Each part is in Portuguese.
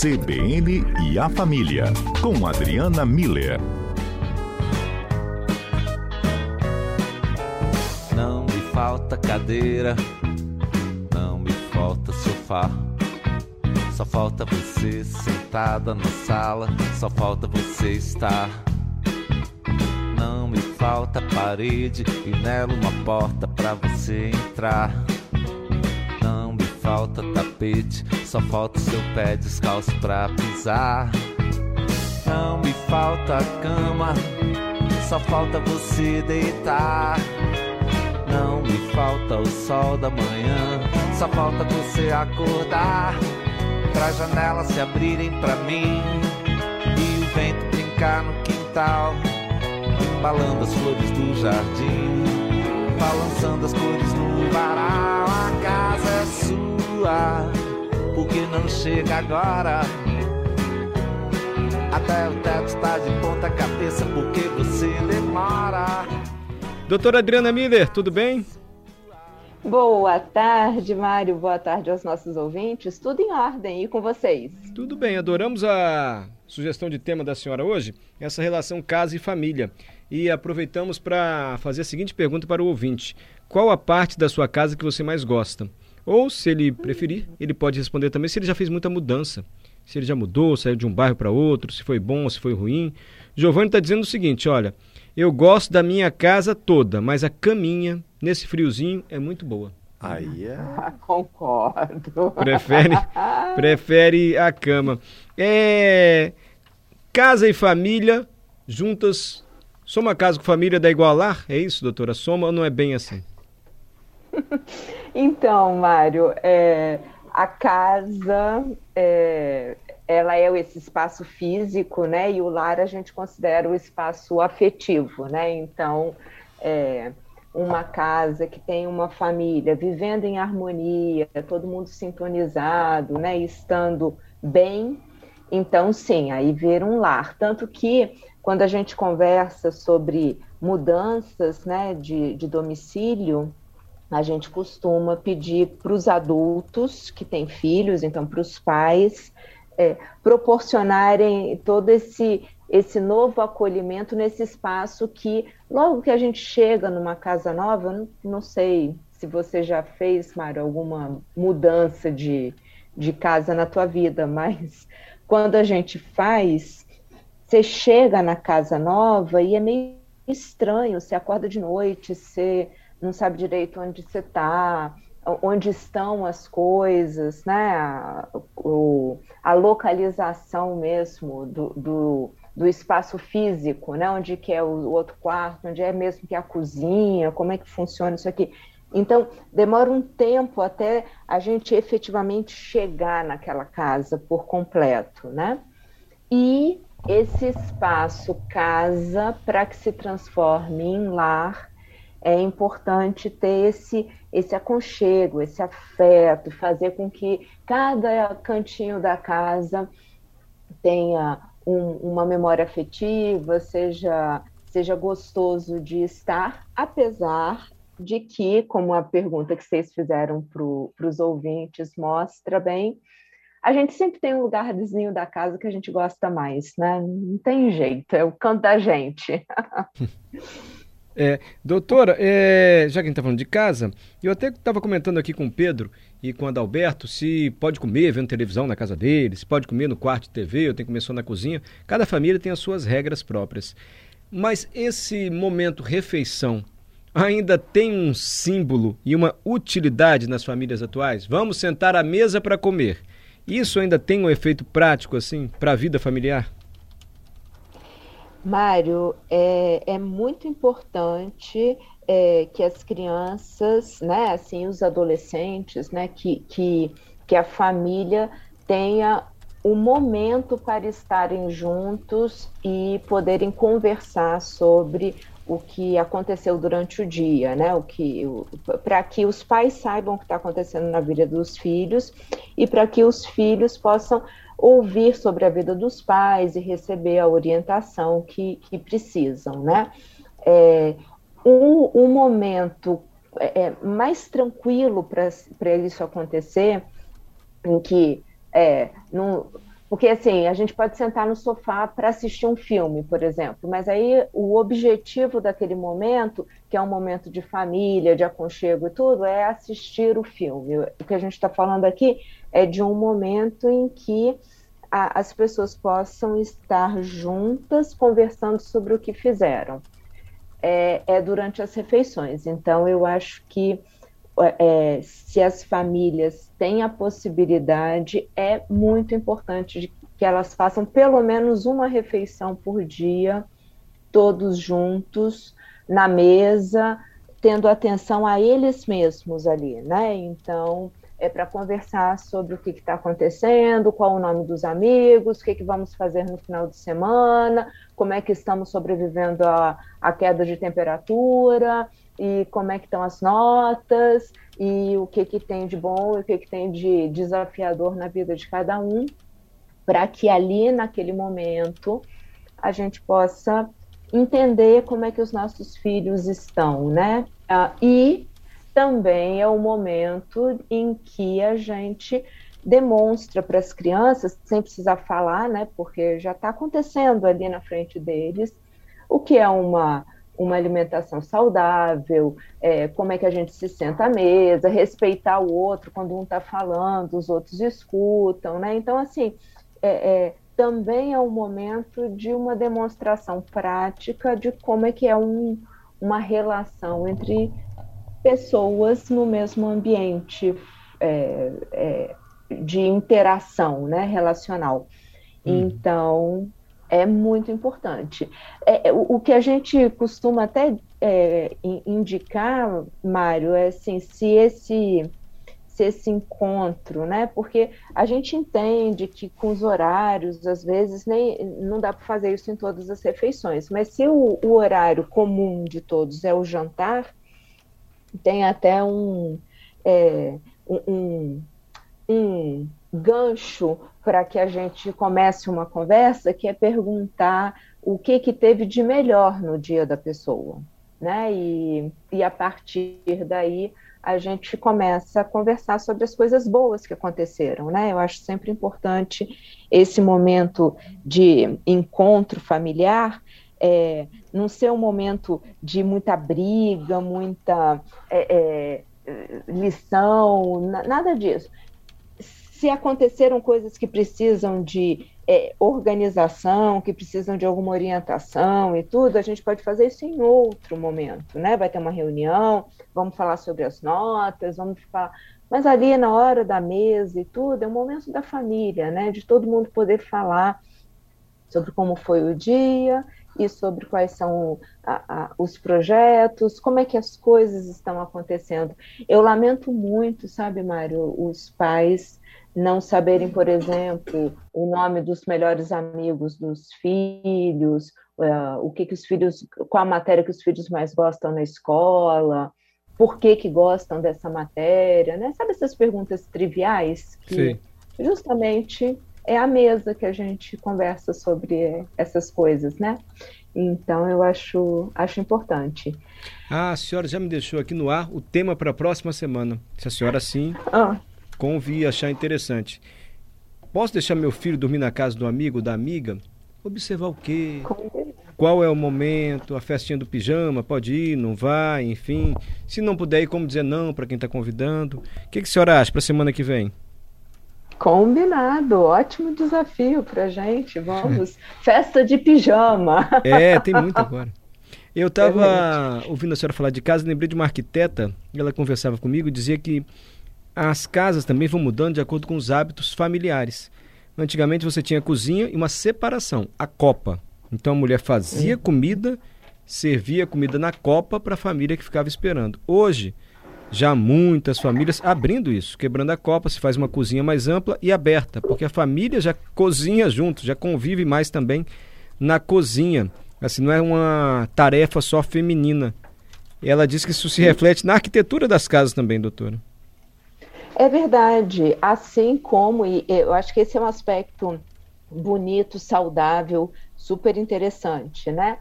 CBN e a Família, com Adriana Miller. Não me falta cadeira, não me falta sofá. Só falta você sentada na sala, só falta você estar. Não me falta parede e nela uma porta pra você entrar. Falta tapete, só falta seu pé descalço pra pisar. Não me falta cama, só falta você deitar. Não me falta o sol da manhã, só falta você acordar. Pra janelas se abrirem pra mim e o vento brincar no quintal, embalando as flores do jardim, balançando as cores no varal. A casa é sua, porque não chega agora. Até o teto está de ponta cabeça, porque você demora. Doutora Adriana Miller, tudo bem? Boa tarde, Mário. Boa tarde aos nossos ouvintes. Tudo em ordem e com vocês? Tudo bem, adoramos a sugestão de tema da senhora hoje, essa relação casa e família. E aproveitamos para fazer a seguinte pergunta para o ouvinte: Qual a parte da sua casa que você mais gosta? Ou, se ele preferir, ele pode responder também se ele já fez muita mudança. Se ele já mudou, saiu de um bairro para outro, se foi bom, se foi ruim. Giovanni está dizendo o seguinte: olha, eu gosto da minha casa toda, mas a caminha, nesse friozinho, é muito boa. Aí é. Concordo. Prefere, prefere a cama. É, casa e família juntas. Soma casa com família dá igual a lar? É isso, doutora? Soma ou não é bem assim? Então, Mário, é, a casa é, ela é esse espaço físico, né? E o lar a gente considera o espaço afetivo, né? Então, é, uma casa que tem uma família vivendo em harmonia, todo mundo sintonizado, né? Estando bem, então sim, aí ver um lar. Tanto que quando a gente conversa sobre mudanças, né, de, de domicílio, a gente costuma pedir para os adultos que têm filhos, então para os pais, é, proporcionarem todo esse, esse novo acolhimento nesse espaço que, logo que a gente chega numa casa nova, não, não sei se você já fez, Mário, alguma mudança de, de casa na tua vida, mas quando a gente faz, você chega na casa nova e é meio estranho, você acorda de noite, você não sabe direito onde você está, onde estão as coisas, né? A, o, a localização mesmo do, do, do, espaço físico, né? Onde que é o, outro quarto, onde é mesmo que é a cozinha, como é que funciona isso aqui. Então, demora um tempo até a gente efetivamente chegar naquela casa por completo, né? E esse espaço casa para que se transforme em lar é importante ter esse, esse aconchego, esse afeto, fazer com que cada cantinho da casa tenha um, uma memória afetiva, seja, seja gostoso de estar, apesar de que, como a pergunta que vocês fizeram para os ouvintes mostra bem, a gente sempre tem um lugarzinho da casa que a gente gosta mais, né? Não tem jeito, é o canto da gente. É, doutora, é, já que a gente está falando de casa, eu até estava comentando aqui com o Pedro e com o Adalberto se pode comer vendo televisão na casa deles, se pode comer no quarto de TV, ou tem que comer só na cozinha. Cada família tem as suas regras próprias. Mas esse momento refeição ainda tem um símbolo e uma utilidade nas famílias atuais? Vamos sentar à mesa para comer. Isso ainda tem um efeito prático assim para a vida familiar? Mário, é, é muito importante é, que as crianças, né, assim, os adolescentes, né, que, que, que a família tenha o um momento para estarem juntos e poderem conversar sobre o que aconteceu durante o dia, né? O que para que os pais saibam o que está acontecendo na vida dos filhos e para que os filhos possam ouvir sobre a vida dos pais e receber a orientação que, que precisam, né? É, um, um momento é, é mais tranquilo para isso acontecer, em que é, não, porque assim, a gente pode sentar no sofá para assistir um filme, por exemplo, mas aí o objetivo daquele momento, que é um momento de família, de aconchego e tudo, é assistir o filme. O que a gente está falando aqui é de um momento em que a, as pessoas possam estar juntas conversando sobre o que fizeram. É, é durante as refeições. Então, eu acho que é, se as famílias têm a possibilidade, é muito importante que elas façam pelo menos uma refeição por dia, todos juntos, na mesa, tendo atenção a eles mesmos ali, né? Então, é para conversar sobre o que está acontecendo, qual o nome dos amigos, o que, que vamos fazer no final de semana, como é que estamos sobrevivendo à, queda de temperatura, e como é que estão as notas, e o que, que tem de bom e o que, que tem de desafiador na vida de cada um, para que ali, naquele momento, a gente possa entender como é que os nossos filhos estão, né? Ah, e também é o momento em que a gente demonstra para as crianças, sem precisar falar, né, porque já está acontecendo ali na frente deles, o que é uma, uma alimentação saudável, é, como é que a gente se senta à mesa, respeitar o outro quando um está falando, os outros escutam, né? Então, assim, é, é, também é um momento de uma demonstração prática de como é que é um, uma relação entre pessoas no mesmo ambiente é, é, de interação né, relacional. Hum. Então, é muito importante. É, é, o, o, que a gente costuma até é, indicar, Mário, é assim, se esse, se esse encontro, né? Porque a gente entende que com os horários, às vezes, nem, não dá para fazer isso em todas as refeições, mas se o, o horário comum de todos é o jantar, tem até um, é, um, um gancho para que a gente comece uma conversa, que é perguntar o que, que teve de melhor no dia da pessoa. Né? E, e a partir daí a gente começa a conversar sobre as coisas boas que aconteceram, né? Eu acho sempre importante esse momento de encontro familiar, é, não ser um momento de muita briga, muita é, é, lição, nada disso. Se aconteceram coisas que precisam de é, organização, que precisam de alguma orientação e tudo, a gente pode fazer isso em outro momento, né? Vai ter uma reunião, vamos falar sobre as notas, vamos falar. Mas ali na hora da mesa e tudo, é o momento da família, né? De todo mundo poder falar sobre como foi o dia e sobre quais são a, a, os projetos, como é que as coisas estão acontecendo. Eu lamento muito, sabe, Mário, os pais não saberem, por exemplo, o nome dos melhores amigos dos filhos, uh, o que, que os filhos, qual a matéria que os filhos mais gostam na escola, por que, que gostam dessa matéria, né? Sabe essas perguntas triviais que Sim. justamente é a mesa que a gente conversa sobre essas coisas, né? Então eu acho, acho importante. Ah, a senhora já me deixou aqui no ar o tema para a próxima semana. Se a senhora sim ah. convir achar interessante. Posso deixar meu filho dormir na casa do amigo, da amiga? Observar o quê? Qual é o momento? A festinha do pijama? Pode ir, não vai, enfim. Se não puder ir, como dizer não para quem está convidando? O que, que a senhora acha para a semana que vem? Combinado, ótimo desafio pra gente. Vamos, festa de pijama. É, tem muito agora. Eu estava ouvindo a senhora falar de casa, lembrei de uma arquiteta, ela conversava comigo e dizia que as casas também vão mudando de acordo com os hábitos familiares. Antigamente você tinha cozinha e uma separação, a copa. Então a mulher fazia comida, servia comida na copa para a família que ficava esperando. Hoje, já muitas famílias abrindo isso, quebrando a copa, se faz uma cozinha mais ampla e aberta, porque a família já cozinha junto, já convive mais também na cozinha. Assim, não é uma tarefa só feminina. Ela diz que isso se reflete na arquitetura das casas também, doutora. É verdade, assim como, e eu acho que esse é um aspecto bonito, saudável, super interessante, né?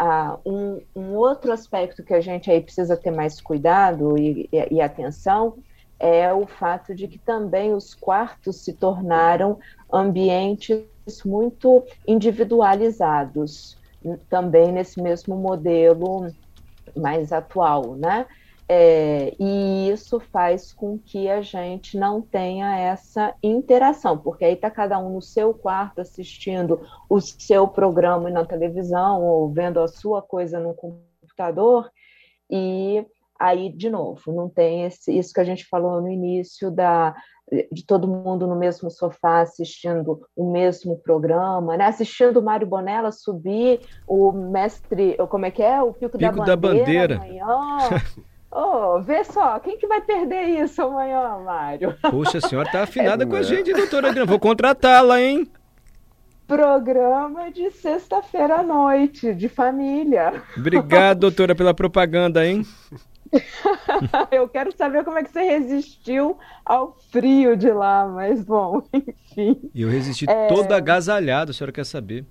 Ah, um, um, outro aspecto que a gente aí precisa ter mais cuidado e, e, e, atenção é o fato de que também os quartos se tornaram ambientes muito individualizados, também nesse mesmo modelo mais atual, né? É, e isso faz com que a gente não tenha essa interação, porque aí está cada um no seu quarto assistindo o seu programa na televisão ou vendo a sua coisa no computador, e aí, de novo, não tem esse, isso que a gente falou no início da, de todo mundo no mesmo sofá assistindo o mesmo programa, né? assistindo o Mário Bonella subir o mestre, como é que é? O Pico, Pico da Bandeira. Da bandeira. Oh, vê só, quem que vai perder isso amanhã, Mário? Puxa, a senhora tá afinada é, com a gente, doutora Adriana. Vou contratá-la, hein? Programa de sexta-feira à noite, de família. Obrigado, doutora, pela propaganda, hein? Eu quero saber como é que você resistiu ao frio de lá, mas bom, enfim. Eu resisti é... todo agasalhado, a senhora quer saber.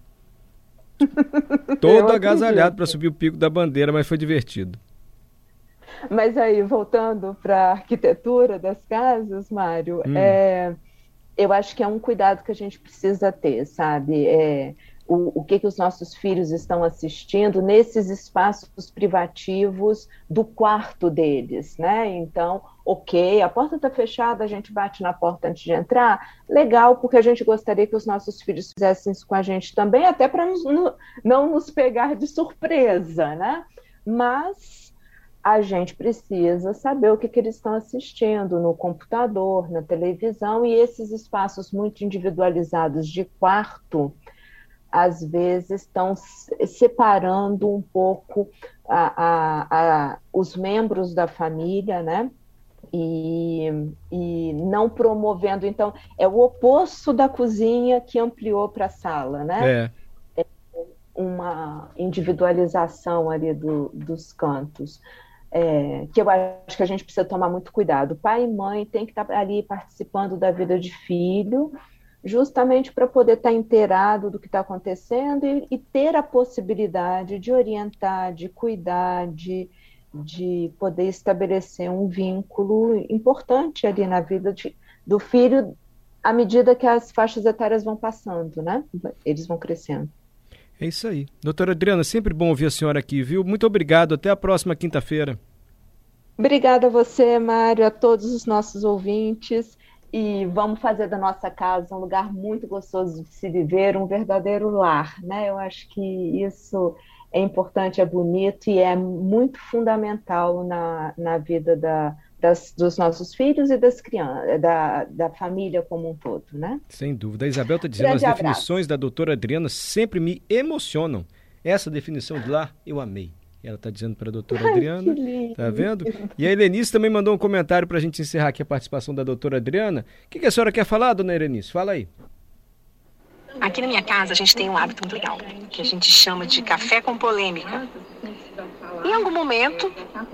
todo agasalhado para subir o pico da bandeira, mas foi divertido. Mas aí, voltando para a arquitetura das casas, Mário, hum. é, eu acho que é um cuidado que a gente precisa ter, sabe? É, o, o que, que os nossos filhos estão assistindo nesses espaços privativos do quarto deles, né? Então, ok, a porta está fechada, a gente bate na porta antes de entrar, legal, porque a gente gostaria que os nossos filhos fizessem isso com a gente também, até para não nos pegar de surpresa, né? Mas a gente precisa saber o que, que eles estão assistindo no computador, na televisão, e esses espaços muito individualizados de quarto, às vezes estão separando um pouco a, a, a, os membros da família, né? E, e não promovendo, então, é o oposto da cozinha que ampliou para a sala, né? É. é. Uma individualização ali do, dos cantos é, que eu acho que a gente precisa tomar muito cuidado. Pai e mãe têm que estar ali participando da vida de filho, justamente para poder estar inteirado do que está acontecendo e, e, ter a possibilidade de orientar, de cuidar, de, de poder estabelecer um vínculo importante ali na vida de, do filho à medida que as faixas etárias vão passando, né? Eles vão crescendo. É isso aí. Doutora Adriana, sempre bom ouvir a senhora aqui, viu? Muito obrigado. Até a próxima quinta-feira. Obrigada a você, Mário, a todos os nossos ouvintes. E vamos fazer da nossa casa um lugar muito gostoso de se viver, um verdadeiro lar, né? Eu acho que isso é importante, é bonito e é muito fundamental na, na vida da, das, dos nossos filhos e das crianças, da, da família como um todo, né? Sem dúvida. A Isabel está dizendo Grande as definições abraço. da doutora Adriana sempre me emocionam. Essa definição de lá eu amei. Ela está dizendo para a doutora Ai, Adriana. Tá vendo? E a Helenice também mandou um comentário para a gente encerrar aqui a participação da doutora Adriana. O que, que a senhora quer falar, dona Helenice? Fala aí. Aqui na minha casa a gente tem um hábito muito legal, que a gente chama de café com polêmica. Em algum momento,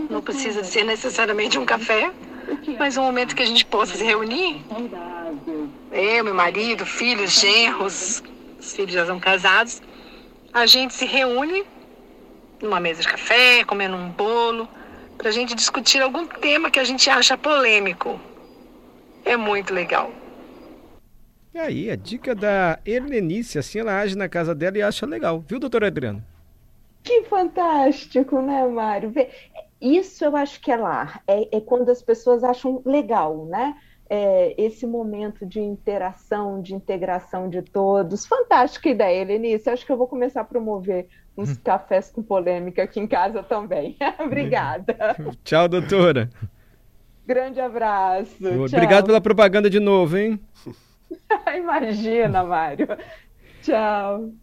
não precisa ser necessariamente um café, mas um momento que a gente possa se reunir. Eu, meu marido, filhos, genros, os filhos já são casados. A gente se reúne numa mesa de café, comendo um bolo, para a gente discutir algum tema que a gente acha polêmico. É muito legal. E aí, a dica da Helenice, assim ela age na casa dela e acha legal, viu, doutora Adriana? Que fantástico, né, Mário? Isso eu acho que é lá. É, é quando as pessoas acham legal, né? É, esse momento de interação, de integração de todos. Fantástica ideia, Helenice. Acho que eu vou começar a promover uns hum. cafés com polêmica aqui em casa também. Obrigada. Tchau, doutora. Grande abraço. Obrigado Tchau. pela propaganda de novo, hein? Imagina, Mário. Tchau.